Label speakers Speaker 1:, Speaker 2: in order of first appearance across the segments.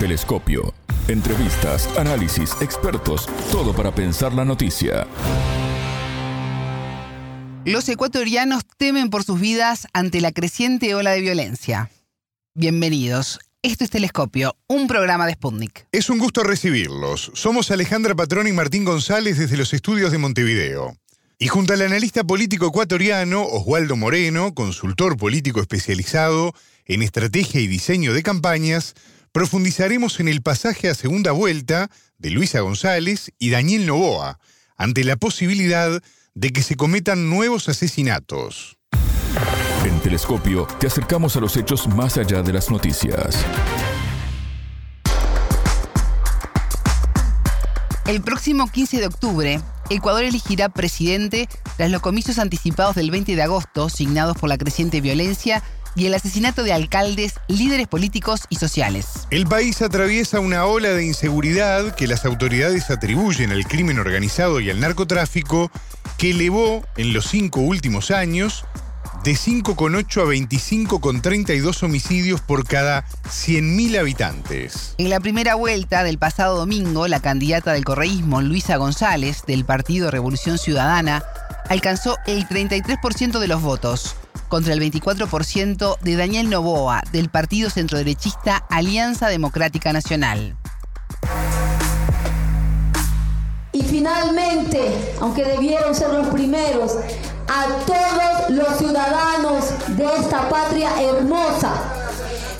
Speaker 1: Telescopio. Entrevistas, análisis, expertos, todo para pensar la noticia.
Speaker 2: Los ecuatorianos temen por sus vidas ante la creciente ola de violencia. Bienvenidos. Esto es Telescopio, un programa de Sputnik.
Speaker 3: Es un gusto recibirlos. Somos Alejandra Patrón y Martín González desde los estudios de Montevideo. Y junto al analista político ecuatoriano Oswaldo Moreno, consultor político especializado en estrategia y diseño de campañas, profundizaremos en el pasaje a segunda vuelta de Luisa González y Daniel Novoa, ante la posibilidad de que se cometan nuevos asesinatos.
Speaker 1: En Telescopio te acercamos a los hechos más allá de las noticias.
Speaker 2: El próximo 15 de octubre, Ecuador elegirá presidente tras los comicios anticipados del 20 de agosto, signados por la creciente violencia y el asesinato de alcaldes, líderes políticos y sociales.
Speaker 3: El país atraviesa una ola de inseguridad que las autoridades atribuyen al crimen organizado y al narcotráfico, que elevó en los cinco últimos años de 5,8 a 25,32 homicidios por cada 100.000 habitantes.
Speaker 2: En la primera vuelta del pasado domingo, la candidata del correísmo, Luisa González, del Partido Revolución Ciudadana, alcanzó el 33% de los votos, contra el 24% de Daniel Novoa, del partido centroderechista Alianza Democrática Nacional.
Speaker 4: Y finalmente, aunque debieron ser los primeros, a todos los ciudadanos de esta patria hermosa,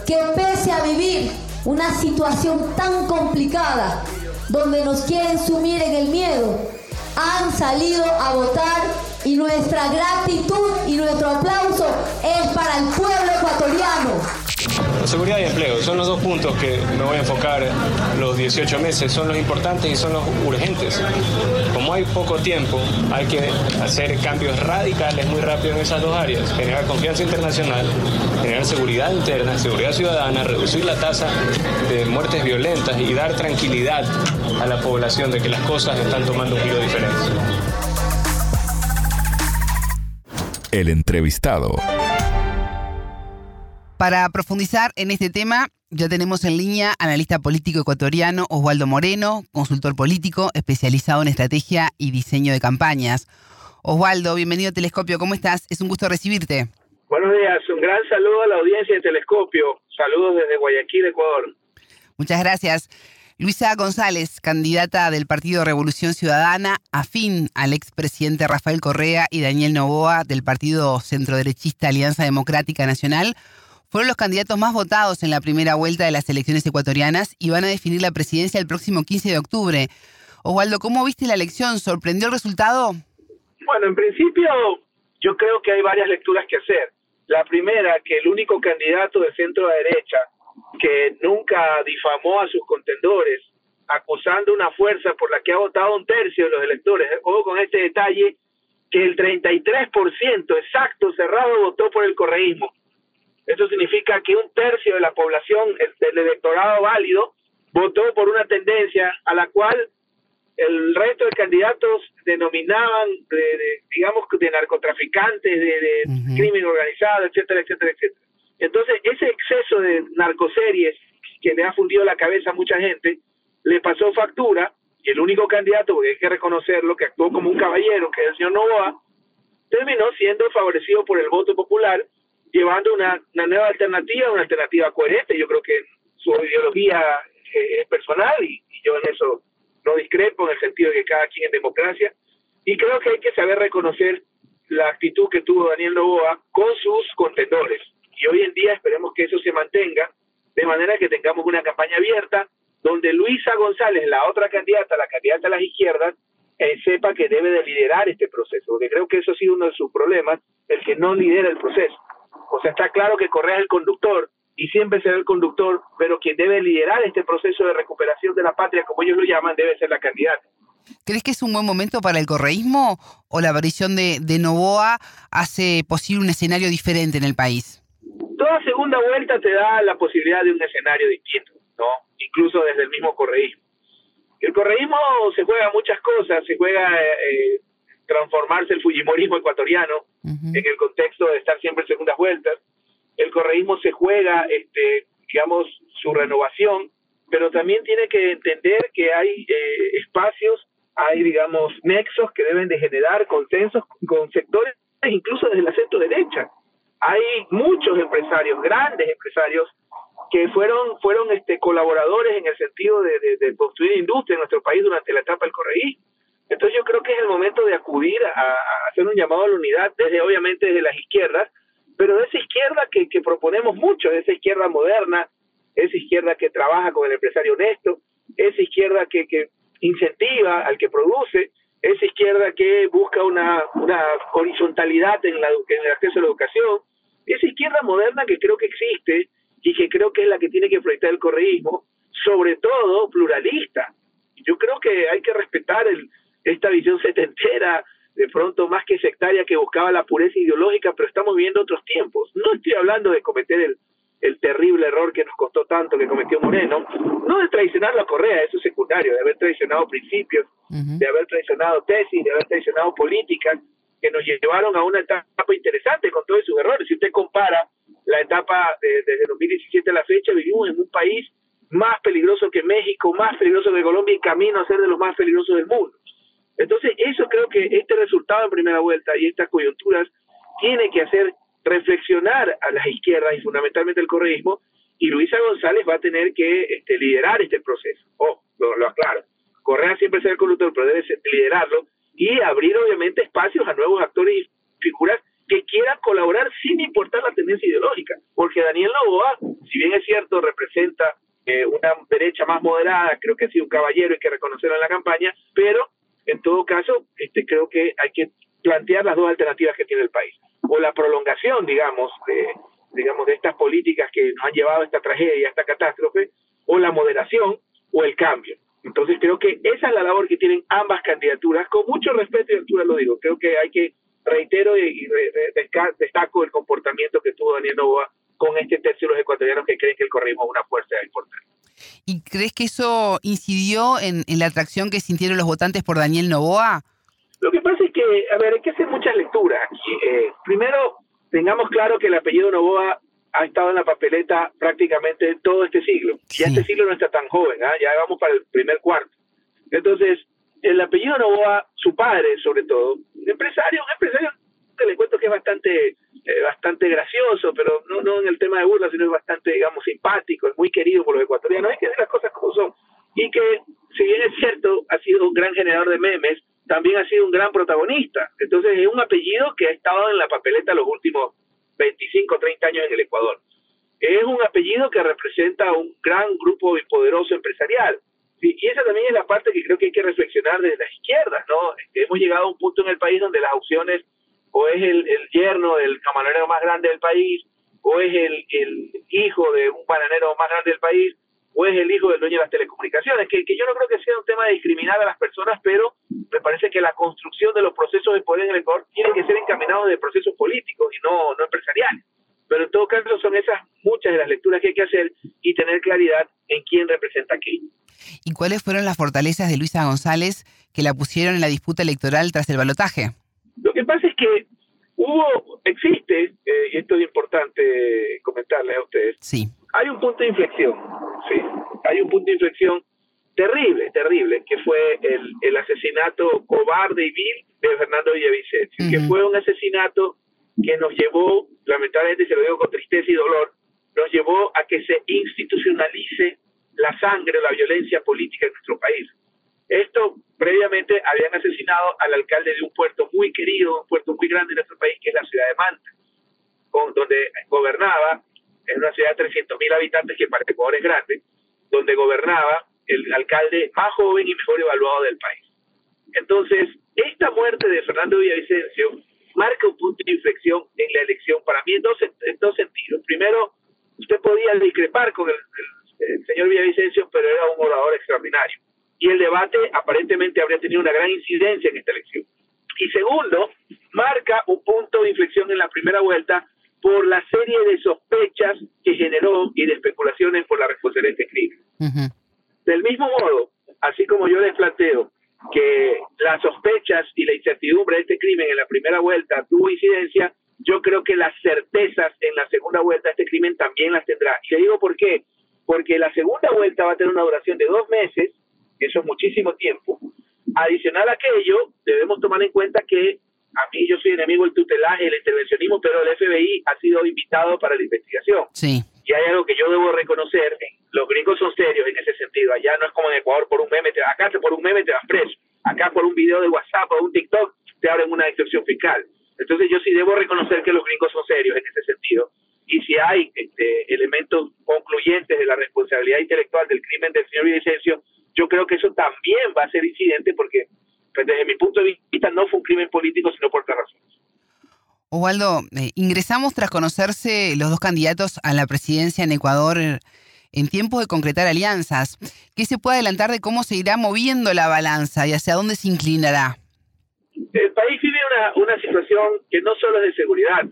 Speaker 4: que pese a vivir una situación tan complicada, donde nos quieren sumir en el miedo, han salido a votar y nuestra gratitud y nuestro aplauso es para el pueblo ecuatoriano.
Speaker 5: Seguridad y empleo son los dos puntos que me voy a enfocar los 18 meses, son los importantes y son los urgentes. Como hay poco tiempo, hay que hacer cambios radicales muy rápido en esas dos áreas, generar confianza internacional, generar seguridad interna, seguridad ciudadana, reducir la tasa de muertes violentas y dar tranquilidad a la población de que las cosas están tomando un giro diferente.
Speaker 1: El entrevistado.
Speaker 2: Para profundizar en este tema, ya tenemos en línea analista político ecuatoriano Osvaldo Moreno, consultor político especializado en estrategia y diseño de campañas. Osvaldo, bienvenido a Telescopio, ¿cómo estás? Es un gusto recibirte.
Speaker 6: Buenos días, un gran saludo a la audiencia de Telescopio. Saludos desde Guayaquil, Ecuador.
Speaker 2: Muchas gracias. Luisa González, candidata del Partido Revolución Ciudadana, afín al expresidente Rafael Correa y Daniel Novoa del Partido Centroderechista Alianza Democrática Nacional, fueron los candidatos más votados en la primera vuelta de las elecciones ecuatorianas y van a definir la presidencia el próximo 15 de octubre. Osvaldo, ¿cómo viste la elección? ¿Sorprendió el resultado?
Speaker 6: Bueno, en principio yo creo que hay varias lecturas que hacer. La primera, que el único candidato de centro derecha que nunca difamó a sus contendores, acusando una fuerza por la que ha votado un tercio de los electores. Ojo con este detalle, que el 33% exacto cerrado votó por el correísmo. Eso significa que un tercio de la población del electorado válido votó por una tendencia a la cual el resto de candidatos denominaban, de, digamos, de narcotraficantes, de, crimen organizado, etcétera, etcétera, etcétera. Entonces, ese exceso de narcoseries que le ha fundido la cabeza a mucha gente, le pasó factura y el único candidato, porque hay que reconocerlo, que actuó como un caballero, que es el señor Novoa, terminó siendo favorecido por el voto popular, llevando una, nueva alternativa, una alternativa coherente. Yo creo que su ideología eh, es personal y, y yo en eso no discrepo, en el sentido de que cada quien es democracia. Y creo que hay que saber reconocer la actitud que tuvo Daniel Novoa con sus contendores y hoy en día esperemos que eso se mantenga, de manera que tengamos una campaña abierta donde Luisa González, la otra candidata, la candidata a las izquierdas, eh, sepa que debe de liderar este proceso, porque creo que eso ha sido uno de sus problemas, el que no lidera el proceso. O sea, está claro que Correa es el conductor y siempre será el conductor, pero quien debe liderar este proceso de recuperación de la patria, como ellos lo llaman, debe ser la candidata.
Speaker 2: ¿Crees que es un buen momento para el correísmo o la aparición de, de Novoa hace posible un escenario diferente en el país?
Speaker 6: Toda segunda vuelta te da la posibilidad de un escenario distinto, ¿no? Incluso desde el mismo correísmo. El correísmo se juega muchas cosas, se juega eh, transformarse el fujimorismo ecuatoriano en el contexto de estar siempre en segundas vueltas. El correísmo se juega, este, digamos, su renovación pero también tiene que entender que hay eh, espacios, hay, digamos, nexos que deben de generar consensos con sectores, incluso desde la centro derecha. Hay muchos empresarios, grandes empresarios, que fueron fueron este colaboradores en el sentido de, construir industria en nuestro país durante la etapa del correísmo. Entonces yo creo que es el momento de acudir a, hacer un llamado a la unidad, desde obviamente desde las izquierdas, pero de esa izquierda que, proponemos mucho, de esa izquierda moderna, esa izquierda que trabaja con el empresario honesto, esa izquierda que, incentiva al que produce, esa izquierda que busca una, una horizontalidad en, la, en el acceso a la educación, esa izquierda moderna que creo que existe y que creo que es la que tiene que proyectar el correísmo, sobre todo pluralista. Yo creo que hay que respetar el, esta visión setentera, de pronto más que sectaria, que buscaba la pureza ideológica, pero estamos viviendo otros tiempos. No estoy hablando de cometer el, el terrible error que nos costó tanto que cometió Moreno, no de traicionar la Correa, eso es secundario, de haber traicionado principios, de haber traicionado tesis, de haber traicionado políticas que nos llevaron a una etapa interesante con todos sus errores. Si usted compara la etapa de, desde 2017 a la fecha, vivimos en un país más peligroso que México, más peligroso que Colombia y camino a ser de los más peligrosos del mundo. Entonces, eso creo que este resultado en primera vuelta y estas coyunturas tiene que hacer reflexionar a las izquierdas y fundamentalmente el correísmo, y Luisa González va a tener que este, liderar este proceso. Oh, lo, lo aclaro. Correa siempre será el conductor, pero debe liderarlo y abrir obviamente espacios a nuevos actores y figuras que quieran colaborar sin importar la tendencia ideológica, porque Daniel Novoa, si bien es cierto, representa eh, una derecha más moderada, creo que ha sido un caballero, hay que reconocerlo en la campaña, pero en todo caso, este, creo que hay que plantear las dos alternativas que tiene el país, o la prolongación, digamos, de, digamos, de estas políticas que nos han llevado a esta tragedia, a esta catástrofe, o la moderación o el cambio. Entonces creo que esa es la labor que tienen ambas candidaturas, con mucho respeto y altura lo digo, creo que hay que reitero y, destaco el comportamiento que tuvo Daniel Novoa con este tercio de los ecuatorianos que creen que el correísmo es una fuerza importante.
Speaker 2: ¿Y crees que eso incidió en, la atracción que sintieron los votantes por Daniel Novoa?
Speaker 6: Lo que pasa es que, a ver, hay que hacer muchas lecturas. Eh, primero, tengamos claro que el apellido Novoa ha estado en la papeleta prácticamente todo este siglo. Ya este siglo no está tan joven, ¿ah? ya vamos para el primer cuarto. Entonces, el apellido Novoa, su padre sobre todo, un empresario, un empresario que le cuento que es bastante eh, bastante gracioso, pero no, no en el tema de burla, sino es bastante, digamos, simpático, es muy querido por los ecuatorianos, hay que decir las cosas como son. Y que, si bien es cierto, ha sido un gran generador de memes, también ha sido un gran protagonista. Entonces es un apellido que ha estado en la papeleta los últimos 25, 30 años en el Ecuador. Es un apellido que representa un gran grupo y poderoso empresarial y esa también es la parte que creo que hay que reflexionar desde las izquierdas, ¿no? Este, hemos llegado a un punto en el país donde las opciones o es el, yerno del camarero más grande del país, o es el, el, hijo de un bananero más grande del país, o es el hijo del dueño de las telecomunicaciones, que, que yo no creo que sea un tema de discriminar a las personas, pero me parece que la construcción de los procesos de poder en el Ecuador tiene que ser encaminados de procesos políticos y no, no empresariales. Pero en todo caso son esas muchas de las lecturas que hay que hacer y tener claridad en quién representa qué.
Speaker 2: ¿Y cuáles fueron las fortalezas de Luisa González que la pusieron en la disputa electoral tras el balotaje?
Speaker 6: Lo que pasa es que hubo, existe, eh, y esto es importante comentarles a ustedes,
Speaker 2: sí.
Speaker 6: Hay un punto de inflexión, sí, hay un punto de inflexión terrible, terrible, que fue el, el asesinato cobarde y vil de Fernando Villavicencio, que fue un asesinato que nos llevó, lamentablemente se lo digo con tristeza y dolor, nos llevó a que se institucionalice la sangre, la violencia política en nuestro país. Esto previamente habían asesinado al alcalde de un puerto muy querido, un puerto muy grande en nuestro país, que es la ciudad de Manta, con, donde gobernaba, en una ciudad de 300.000 habitantes que para Ecuador es grande, donde gobernaba el alcalde más joven y mejor evaluado del país. Entonces, esta muerte de Fernando Villavicencio marca un punto de inflexión en la elección para mí en dos, en dos sentidos. Primero, usted podía discrepar con el el señor Villavicencio, pero era un orador extraordinario. Y el debate aparentemente habría tenido una gran incidencia en esta elección. Y segundo, marca un punto de inflexión en la primera vuelta por la serie de sospechas que generó y de especulaciones por la responsabilidad de este crimen. Del mismo modo, así como yo les planteo que las sospechas y la incertidumbre de este crimen en la primera vuelta tuvo incidencia, yo creo que las certezas en la segunda vuelta de este crimen también las tendrá. Y le digo por qué porque la segunda vuelta va a tener una duración de dos meses, que eso es muchísimo tiempo. Adicional a aquello, debemos tomar en cuenta que a mí yo soy enemigo del tutelaje, el intervencionismo, pero el FBI ha sido invitado para la investigación.
Speaker 2: Sí.
Speaker 6: Y hay algo que yo debo reconocer, los gringos son serios en ese sentido. Allá no es como en Ecuador por un meme, te, acá por un meme te vas preso. Acá por un video de WhatsApp o un TikTok te abren una excepción fiscal. Entonces yo sí debo reconocer que los gringos son serios en ese sentido. Y si hay este, elementos concluyentes de la responsabilidad intelectual del crimen del señor Vicencio, yo creo que eso también va a ser incidente porque pues, desde mi punto de vista no fue un crimen político, sino por otras razones.
Speaker 2: Osvaldo, eh, ingresamos tras conocerse los dos candidatos a la presidencia en Ecuador en tiempo de concretar alianzas. ¿Qué se puede adelantar de cómo se irá moviendo la balanza y hacia dónde se inclinará?
Speaker 6: El país vive una, una situación que no solo es de seguridad.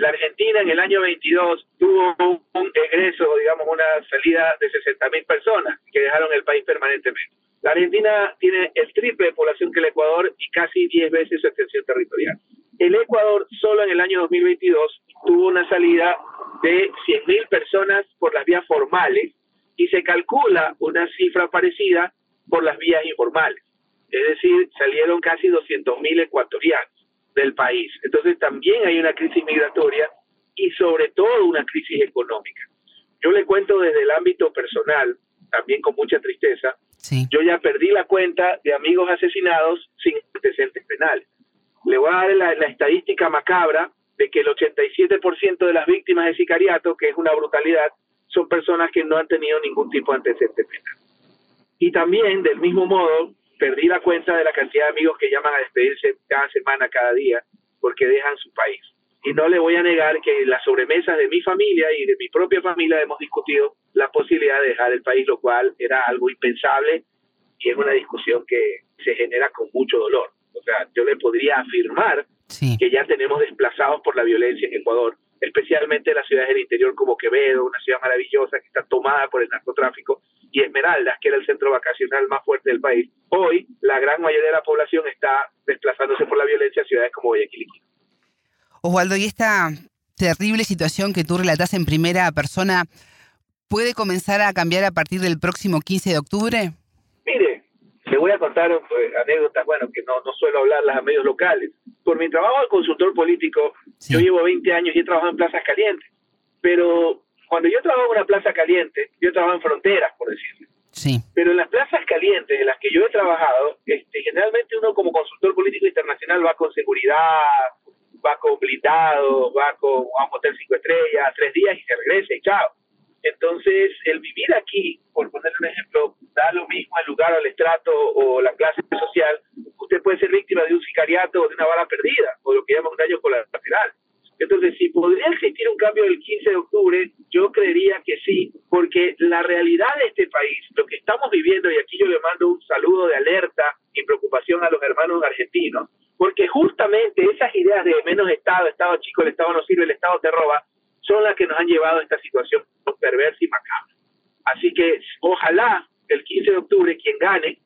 Speaker 6: La Argentina en el año 22 tuvo un egreso, digamos, una salida de 60 mil personas que dejaron el país permanentemente. La Argentina tiene el triple de población que el Ecuador y casi 10 veces su extensión territorial. El Ecuador solo en el año 2022 tuvo una salida de 100.000 personas por las vías formales y se calcula una cifra parecida por las vías informales. Es decir, salieron casi 200.000 ecuatorianos del país. Entonces también hay una crisis migratoria y sobre todo una crisis económica. Yo le cuento desde el ámbito personal, también con mucha tristeza, yo ya perdí la cuenta de amigos asesinados sin antecedentes penales. Le voy a dar la, estadística macabra de que el 87% de las víctimas de sicariato, que es una brutalidad, son personas que no han tenido ningún tipo de antecedente penal. Y también, del mismo modo, perdí la cuenta de la cantidad de amigos que llaman a despedirse cada semana, cada día, porque dejan su país. Y no le voy a negar que las sobremesas de mi familia y de mi propia familia hemos discutido la posibilidad de dejar el país, lo cual era algo impensable y es una discusión que se genera con mucho dolor. O sea, yo le podría afirmar que ya tenemos desplazados por la violencia en Ecuador, especialmente en las ciudades del interior como Quevedo, una ciudad maravillosa que está tomada por el narcotráfico, y Esmeraldas, que era el centro vacacional más fuerte del país. Hoy, la gran mayoría de la población está desplazándose por la violencia a ciudades como Guayaquil y
Speaker 2: Osvaldo, y esta terrible situación que tú relatas en primera persona, ¿puede comenzar a cambiar a partir del próximo 15 de octubre?
Speaker 6: Mire, le voy a contar pues, anécdotas, bueno, que no, no suelo hablarlas a medios locales. Por mi trabajo de consultor político, yo llevo 20 años y he trabajado en plazas calientes, pero cuando yo trabajo en una plaza caliente, yo trabajo en fronteras, por decirlo.
Speaker 2: Sí.
Speaker 6: Pero en las plazas calientes en las que yo he trabajado, este, generalmente uno como consultor político internacional va con seguridad, va con blindado, va con a un hotel cinco estrellas, tres días y se regresa y chao. Entonces, el vivir aquí, por ponerle un ejemplo, da lo mismo el lugar al estrato o la clase social. Usted puede ser víctima de un sicariato o de una bala perdida, o lo que llaman un daño colateral. Entonces, si podría existir un cambio el 15 de octubre, yo creería que sí, porque la realidad de este país, lo que estamos viviendo, y aquí yo le mando un saludo de alerta y preocupación a los hermanos argentinos, porque justamente esas ideas de menos Estado, Estado chico, el Estado no sirve, el Estado te roba, son las que nos han llevado a esta situación perversa y macabra. Así que ojalá el 15 de octubre quien gane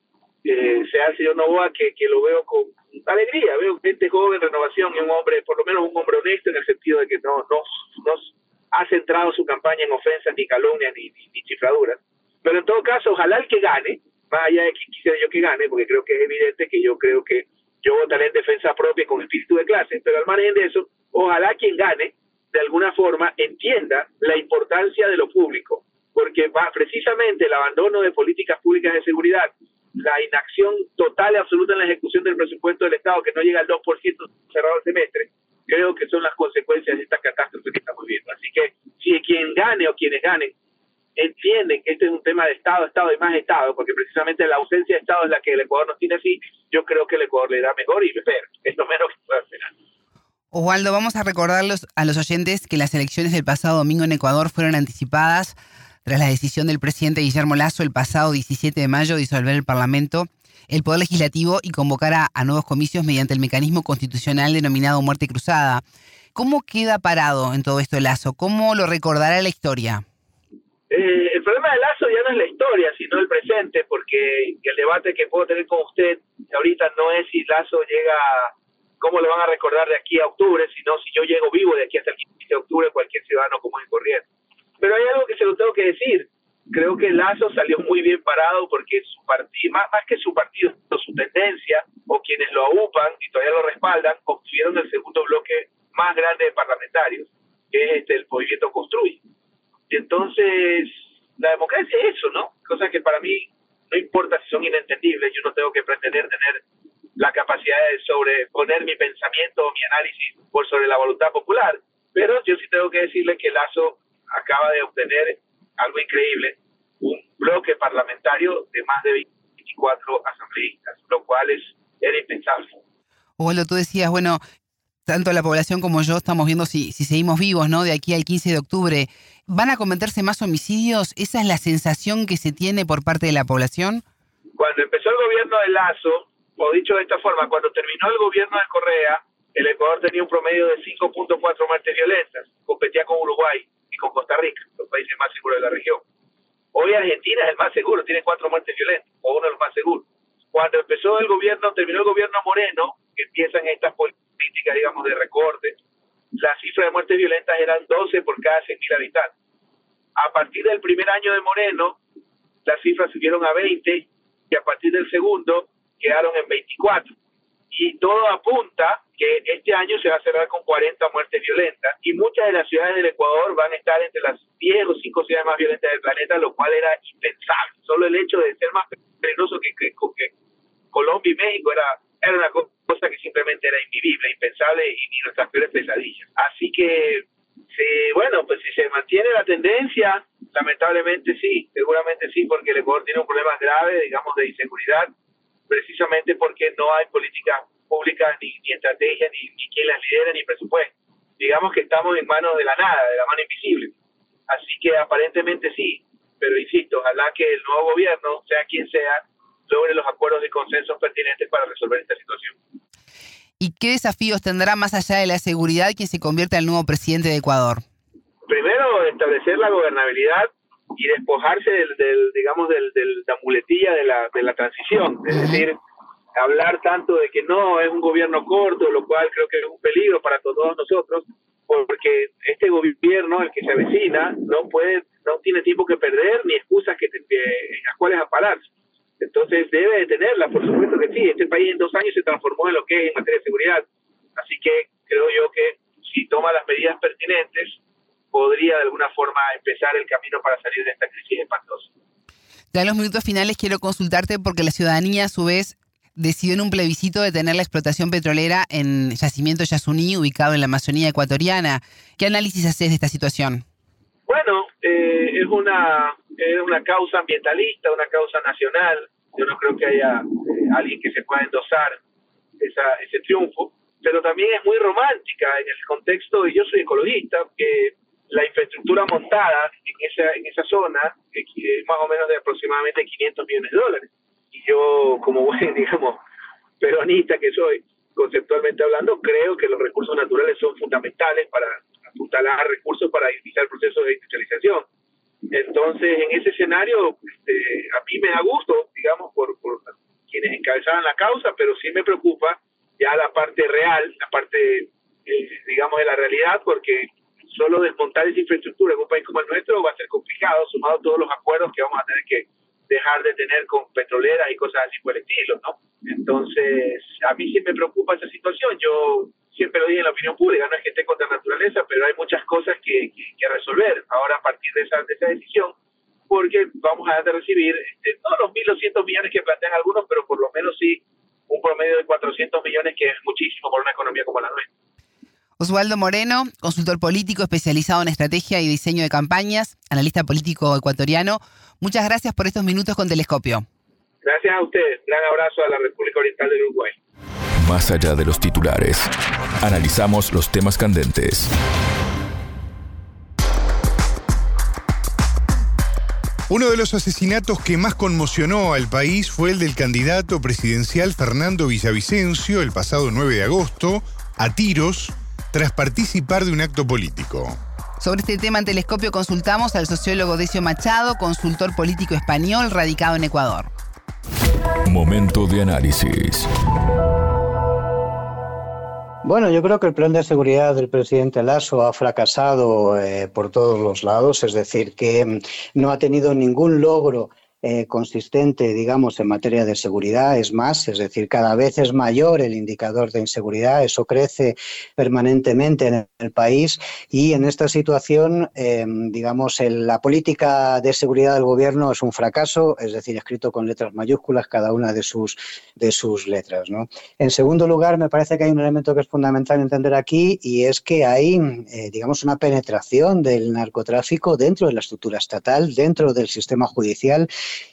Speaker 6: eh, sea el señor Novoa, que, que lo veo con alegría, veo gente joven, renovación y un hombre, por lo menos un hombre honesto en el sentido de que no, no, no ha centrado su campaña en ofensas, ni calumnias, ni, ni, chifladuras. Pero en todo caso, ojalá el que gane, más allá de que quisiera yo que gane, porque creo que es evidente que yo creo que yo votaré en defensa propia con espíritu de clase, pero al margen de eso, ojalá quien gane, de alguna forma, entienda la importancia de lo público, porque va precisamente el abandono de políticas públicas de seguridad, la inacción total y absoluta en la ejecución del presupuesto del Estado, que no llega al 2% cerrado el semestre, creo que son las consecuencias de esta catástrofe que estamos viendo. Así que si quien gane o quienes ganen entienden que este es un tema de Estado, Estado y más Estado, porque precisamente la ausencia de Estado es la que el Ecuador nos tiene así, yo creo que el Ecuador le da mejor y espero, es lo menos que pueda esperar.
Speaker 2: Osvaldo, vamos a recordarlos a los oyentes que las elecciones del pasado domingo en Ecuador fueron anticipadas tras la decisión del presidente Guillermo Lazo el pasado 17 de mayo de disolver el Parlamento, el Poder Legislativo y convocar a, nuevos comicios mediante el mecanismo constitucional denominado muerte cruzada. ¿Cómo queda parado en todo esto Lazo? ¿Cómo lo recordará la historia?
Speaker 6: Eh, el problema de Lazo ya no es la historia, sino el presente, porque el debate que puedo tener con usted ahorita no es si Lazo llega, cómo le van a recordar de aquí a octubre, sino si yo llego vivo de aquí hasta el 15 de octubre, cualquier ciudadano común y corriente. Pero hay algo que se lo tengo que decir. creo que Lazo salió muy bien parado porque su partido, más, más que su partido, su tendencia o quienes lo aupan y todavía lo respaldan, obtuvieron el segundo bloque más grande de parlamentarios, que es este, el movimiento Construye. Y entonces, la democracia es eso, ¿no? Cosa que para mí no importa si son inentendibles, yo no tengo que pretender tener la capacidad de sobreponer mi pensamiento o mi análisis por sobre la voluntad popular, pero yo sí tengo que decirle que Lazo acaba de obtener algo increíble, un bloque parlamentario de más de 24 asambleístas, lo cual es, era impensable.
Speaker 2: Olo, tú decías, bueno, tanto la población como yo estamos viendo si, si seguimos vivos, ¿no? De aquí al 15 de octubre, ¿van a cometerse más homicidios? ¿Esa es la sensación que se tiene por parte de la población?
Speaker 6: Cuando empezó el gobierno de Lazo, o dicho de esta forma, cuando terminó el gobierno de Correa, el Ecuador tenía un promedio de 5.4 muertes violentas, competía con Uruguay y con Costa Rica, los países más seguros de la región. Hoy Argentina es el más seguro, tiene cuatro muertes violentas, o uno de los más seguros. Cuando empezó el gobierno, terminó el gobierno Moreno, que empiezan estas políticas, digamos, de recorte, la cifra de muertes violentas eran 12 por cada 100.000 habitantes. A partir del primer año de Moreno, las cifras subieron a 20 y a partir del segundo quedaron en 24. Y todo apunta que este año se va a cerrar con 40 muertes violentas y muchas de las ciudades del Ecuador van a estar entre las 10 o 5 ciudades más violentas del planeta, lo cual era impensable. Solo el hecho de ser más peligroso que, que, Colombia y México era, era una cosa que simplemente era invivible, impensable y ni nuestras peores pesadillas. Así que, bueno, pues si se mantiene la tendencia, lamentablemente sí, seguramente sí, porque el Ecuador tiene un problema grave, digamos, de inseguridad, precisamente porque no hay políticas públicas, ni, ni estrategia, ni, ni quien las lidera, ni presupuesto. Digamos que estamos en manos de la nada, de la mano invisible. Así que aparentemente sí, pero insisto, ojalá que el nuevo gobierno, sea quien sea, logre los acuerdos y consensos pertinentes para resolver esta situación.
Speaker 2: ¿Y qué desafíos tendrá más allá de la seguridad quien se convierta en el nuevo presidente de Ecuador?
Speaker 6: Primero, establecer la gobernabilidad y despojarse del, digamos, del, de la muletilla de la, de la transición. Es decir, hablar tanto de que no es un gobierno corto, lo cual creo que es un peligro para todos nosotros, porque este gobierno, el que se avecina, no puede, no tiene tiempo que perder ni excusas que, en las cuales apararse. Entonces debe de tenerla, por supuesto que sí. Este país en dos años se transformó en lo que es en materia de seguridad. Así que creo yo que si toma las medidas pertinentes, podría de alguna forma empezar el camino para salir de esta crisis espantosa.
Speaker 2: Ya en los minutos finales quiero consultarte porque la ciudadanía a su vez decidió en un plebiscito detener la explotación petrolera en Yacimiento Yasuní, ubicado en la Amazonía ecuatoriana. ¿Qué análisis haces de esta situación?
Speaker 6: Bueno, eh, es, una, es una causa ambientalista, una causa nacional. Yo no creo que haya eh, alguien que se pueda endosar esa, ese triunfo, pero también es muy romántica en el contexto, y yo soy ecologista, que la infraestructura montada en esa, en esa zona es más o menos de aproximadamente 500 millones de dólares y yo como buen, digamos, peronista que soy, conceptualmente hablando, creo que los recursos naturales son fundamentales para apuntalar recursos para iniciar el proceso de industrialización. Entonces, en ese escenario, este, a mí me da gusto, digamos, por, por quienes encabezaban la causa, pero sí me preocupa ya la parte real, la parte, eh, digamos, de la realidad, porque solo desmontar esa infraestructura en un país como el nuestro va a ser complicado, sumado a todos los acuerdos que vamos a tener que dejar de tener con petroleras y cosas así por el estilo, ¿no? Entonces, a mí sí me preocupa esa situación. Yo siempre lo dije en la opinión pública, no es que esté contra la naturaleza, pero hay muchas cosas que, que, resolver ahora a partir de esa, de esa decisión, porque vamos a recibir este, no los 1.200 millones que plantean algunos, pero por lo menos sí un promedio de 400 millones, que es muchísimo por una economía como la nuestra.
Speaker 2: Osvaldo Moreno, consultor político especializado en estrategia y diseño de campañas, analista político ecuatoriano. Muchas gracias por estos minutos con Telescopio.
Speaker 6: Gracias a ustedes. Gran abrazo a la República Oriental del Uruguay.
Speaker 1: Más allá de los titulares, analizamos los temas candentes.
Speaker 3: Uno de los asesinatos que más conmocionó al país fue el del candidato presidencial Fernando Villavicencio el pasado 9 de agosto, a tiros, tras participar de un acto político.
Speaker 2: Sobre este tema en Telescopio consultamos al sociólogo Decio Machado, consultor político español radicado en Ecuador.
Speaker 1: Momento de análisis.
Speaker 7: Bueno, yo creo que el plan de seguridad del presidente Lasso ha fracasado eh, por todos los lados, es decir, que mm, no ha tenido ningún logro eh, consistente, digamos, en materia de seguridad. Es más, es decir, cada vez es mayor el indicador de inseguridad, eso crece permanentemente en el país y en esta situación, eh, digamos, la política de seguridad del gobierno es un fracaso, es decir, escrito con letras mayúsculas cada una de sus, de sus letras. En segundo lugar, me parece que hay un elemento que es fundamental entender aquí y es que hay, eh, digamos, una penetración del narcotráfico dentro de la estructura estatal, dentro del sistema judicial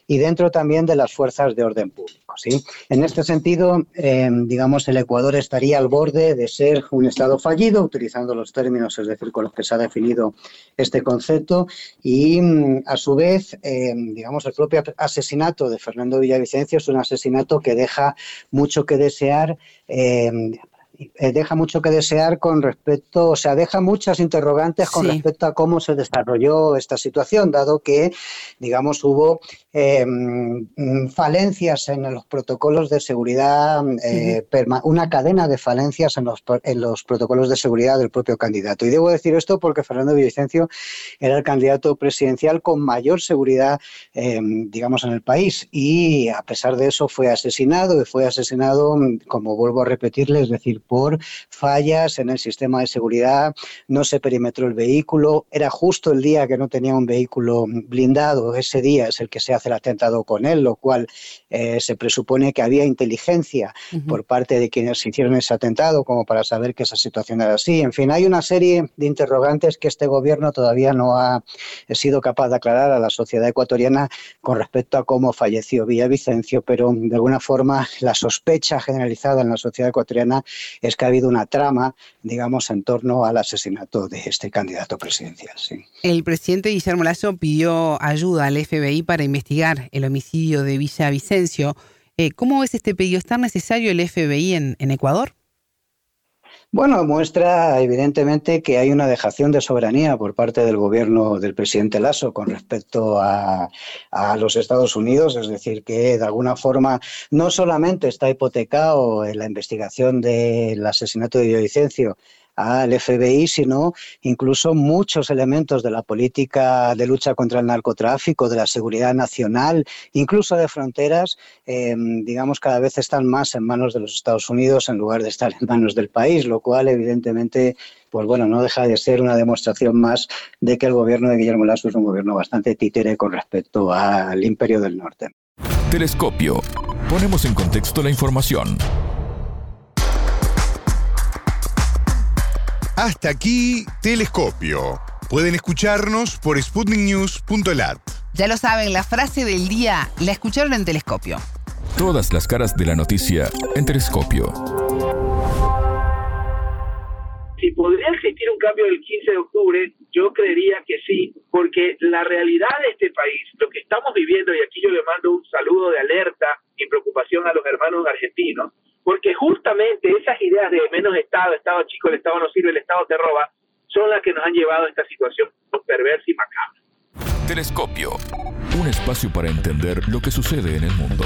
Speaker 7: y dentro también de las fuerzas de orden público. ¿sí? En este sentido, eh, digamos, el Ecuador estaría al borde de ser un Estado fallido, utilizando los términos, es decir, con los que se ha definido este concepto, y mm, a su vez, eh, digamos, el propio asesinato de Fernando Villavicencio es un asesinato que deja mucho que desear. Eh, deja mucho que desear con respecto, o sea, deja muchas interrogantes con respecto a cómo se desarrolló esta situación, dado que, digamos, hubo em, falencias en los protocolos de seguridad, eh, una cadena de falencias en los, en los protocolos de seguridad del propio candidato. Y debo decir esto porque Fernando Villavicencio era el candidato presidencial con mayor seguridad, em, digamos, en el país. Y a pesar de eso fue asesinado y fue asesinado, como vuelvo a repetirle, es decir, por fallas en el sistema de seguridad, no se perimetró el vehículo, era justo el día que no tenía un vehículo blindado, ese día es el que se hace el atentado con él, lo cual eh, se presupone que había inteligencia por parte de quienes hicieron ese atentado como para saber que esa situación era así. En fin, hay una serie de interrogantes que este gobierno todavía no ha sido capaz de aclarar a la sociedad ecuatoriana con respecto a cómo falleció Villavicencio, pero de alguna forma la sospecha generalizada en la sociedad ecuatoriana es que ha habido una trama, digamos, en torno al asesinato de este candidato presidencial.
Speaker 2: El presidente Guillermo Lasso pidió ayuda al FBI para investigar el homicidio de Villavicencio. Eh, ¿Cómo es este pedido? ¿Es tan necesario el FBI en, Ecuador?
Speaker 7: Bueno, muestra evidentemente que hay una dejación de soberanía por parte del gobierno del presidente Lasso con respecto a, a, los Estados Unidos, es decir, que de alguna forma no solamente está hipotecado en la investigación del asesinato de Villavicencio, al FBI, sino incluso muchos elementos de la política de lucha contra el narcotráfico, de la seguridad nacional, incluso de fronteras, em, digamos, cada vez están más en manos de los Estados Unidos en lugar de estar en manos del país, lo cual evidentemente pues bueno, no deja de ser una demostración más de que el gobierno de Guillermo Lasso es un gobierno bastante títere con respecto al Imperio del Norte.
Speaker 1: Telescopio. Ponemos en contexto la información.
Speaker 3: Hasta aquí, Telescopio. Pueden escucharnos por sputniknews.lat.
Speaker 2: Ya lo saben, la frase del día la escucharon en Telescopio.
Speaker 1: Todas las caras de la noticia en Telescopio.
Speaker 6: Si podría existir un cambio del 15 de octubre, yo creería que sí, porque la realidad de este país, lo que estamos viviendo, y aquí yo le mando un saludo de alerta y preocupación a los hermanos argentinos, porque justamente esas ideas de menos Estado, Estado chico, el Estado no sirve, el Estado te roba, son las que nos han llevado a esta situación perversa y macabra.
Speaker 1: Telescopio, un espacio para entender lo que sucede en el mundo.